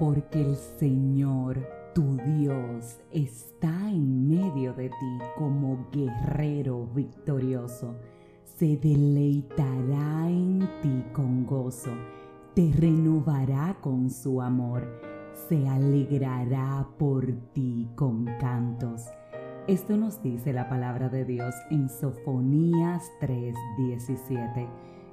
porque el Señor, tu Dios, está en medio de ti como guerrero victorioso. Se deleitará en ti con gozo, te renovará con su amor, se alegrará por ti con cantos. Esto nos dice la palabra de Dios en Sofonías 3:17.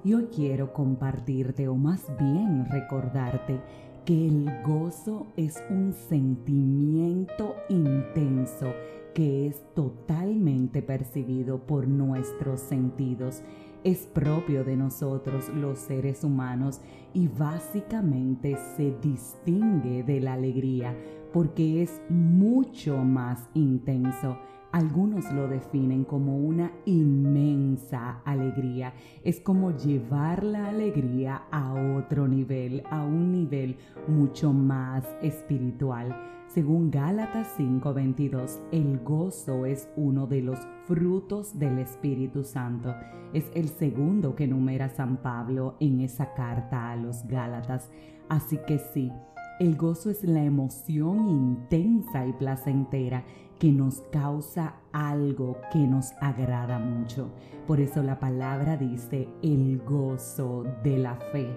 Y hoy quiero compartirte o más bien recordarte que el gozo es un sentimiento intenso que es totalmente percibido por nuestros sentidos. Es propio de nosotros los seres humanos y básicamente se distingue de la alegría porque es mucho más intenso algunos lo definen como una inmensa alegría. Es como llevar la alegría a otro nivel, a un nivel mucho más espiritual. Según Gálatas 5:22, el gozo es uno de los frutos del Espíritu Santo. Es el segundo que numera San Pablo en esa carta a los Gálatas. Así que sí, el gozo es la emoción intensa y placentera que nos causa algo que nos agrada mucho. Por eso la palabra dice el gozo de la fe,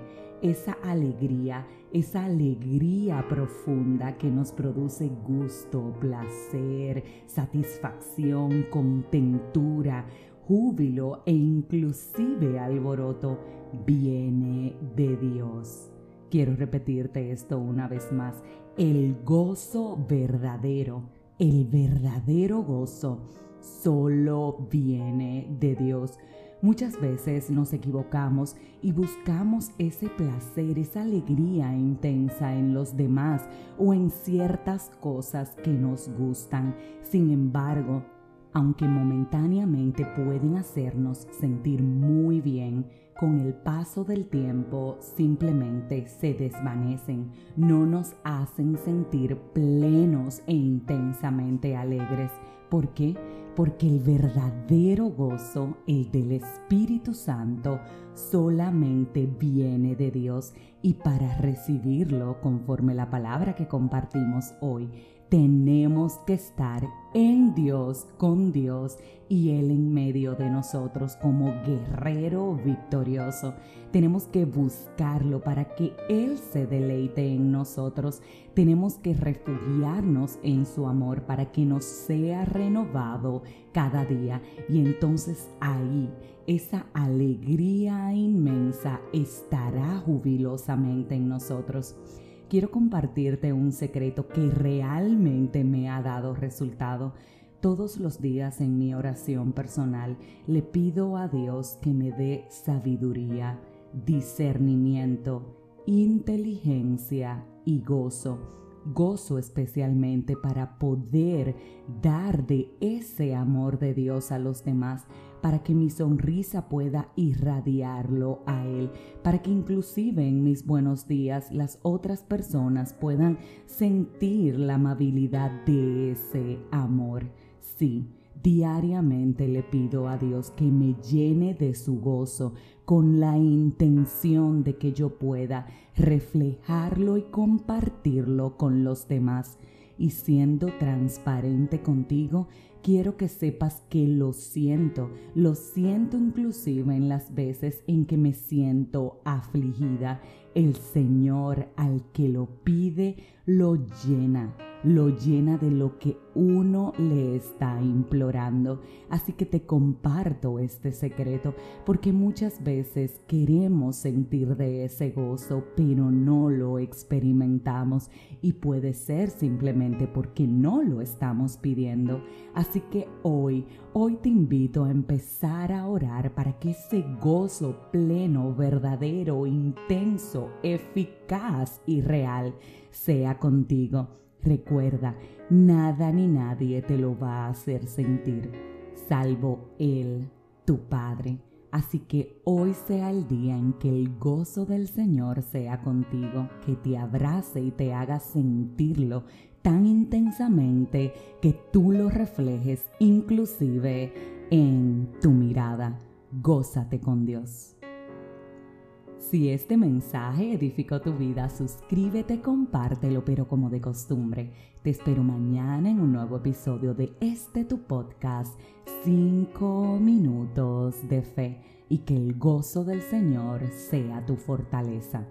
esa alegría, esa alegría profunda que nos produce gusto, placer, satisfacción, contentura, júbilo e inclusive alboroto, viene de Dios. Quiero repetirte esto una vez más, el gozo verdadero el verdadero gozo solo viene de Dios. Muchas veces nos equivocamos y buscamos ese placer, esa alegría intensa en los demás o en ciertas cosas que nos gustan. Sin embargo, aunque momentáneamente pueden hacernos sentir muy bien, con el paso del tiempo simplemente se desvanecen, no nos hacen sentir plenos e intensamente alegres. ¿Por qué? Porque el verdadero gozo, el del Espíritu Santo, solamente viene de Dios y para recibirlo, conforme la palabra que compartimos hoy, tenemos que estar en Dios, con Dios y Él en medio de nosotros como guerrero victorioso. Tenemos que buscarlo para que Él se deleite en nosotros. Tenemos que refugiarnos en su amor para que nos sea renovado cada día. Y entonces ahí esa alegría inmensa estará jubilosamente en nosotros quiero compartirte un secreto que realmente me ha dado resultado. Todos los días en mi oración personal le pido a Dios que me dé sabiduría, discernimiento, inteligencia y gozo gozo especialmente para poder dar de ese amor de Dios a los demás, para que mi sonrisa pueda irradiarlo a Él, para que inclusive en mis buenos días las otras personas puedan sentir la amabilidad de ese amor. Sí, Diariamente le pido a Dios que me llene de su gozo con la intención de que yo pueda reflejarlo y compartirlo con los demás. Y siendo transparente contigo, quiero que sepas que lo siento, lo siento inclusive en las veces en que me siento afligida. El Señor al que lo pide, lo llena lo llena de lo que uno le está implorando. Así que te comparto este secreto porque muchas veces queremos sentir de ese gozo, pero no lo experimentamos y puede ser simplemente porque no lo estamos pidiendo. Así que hoy, hoy te invito a empezar a orar para que ese gozo pleno, verdadero, intenso, eficaz y real sea contigo Recuerda, nada ni nadie te lo va a hacer sentir, salvo Él, tu Padre. Así que hoy sea el día en que el gozo del Señor sea contigo, que te abrace y te haga sentirlo tan intensamente que tú lo reflejes inclusive en tu mirada. Gózate con Dios. Si este mensaje edificó tu vida, suscríbete, compártelo, pero como de costumbre, te espero mañana en un nuevo episodio de este tu podcast, 5 minutos de fe, y que el gozo del Señor sea tu fortaleza.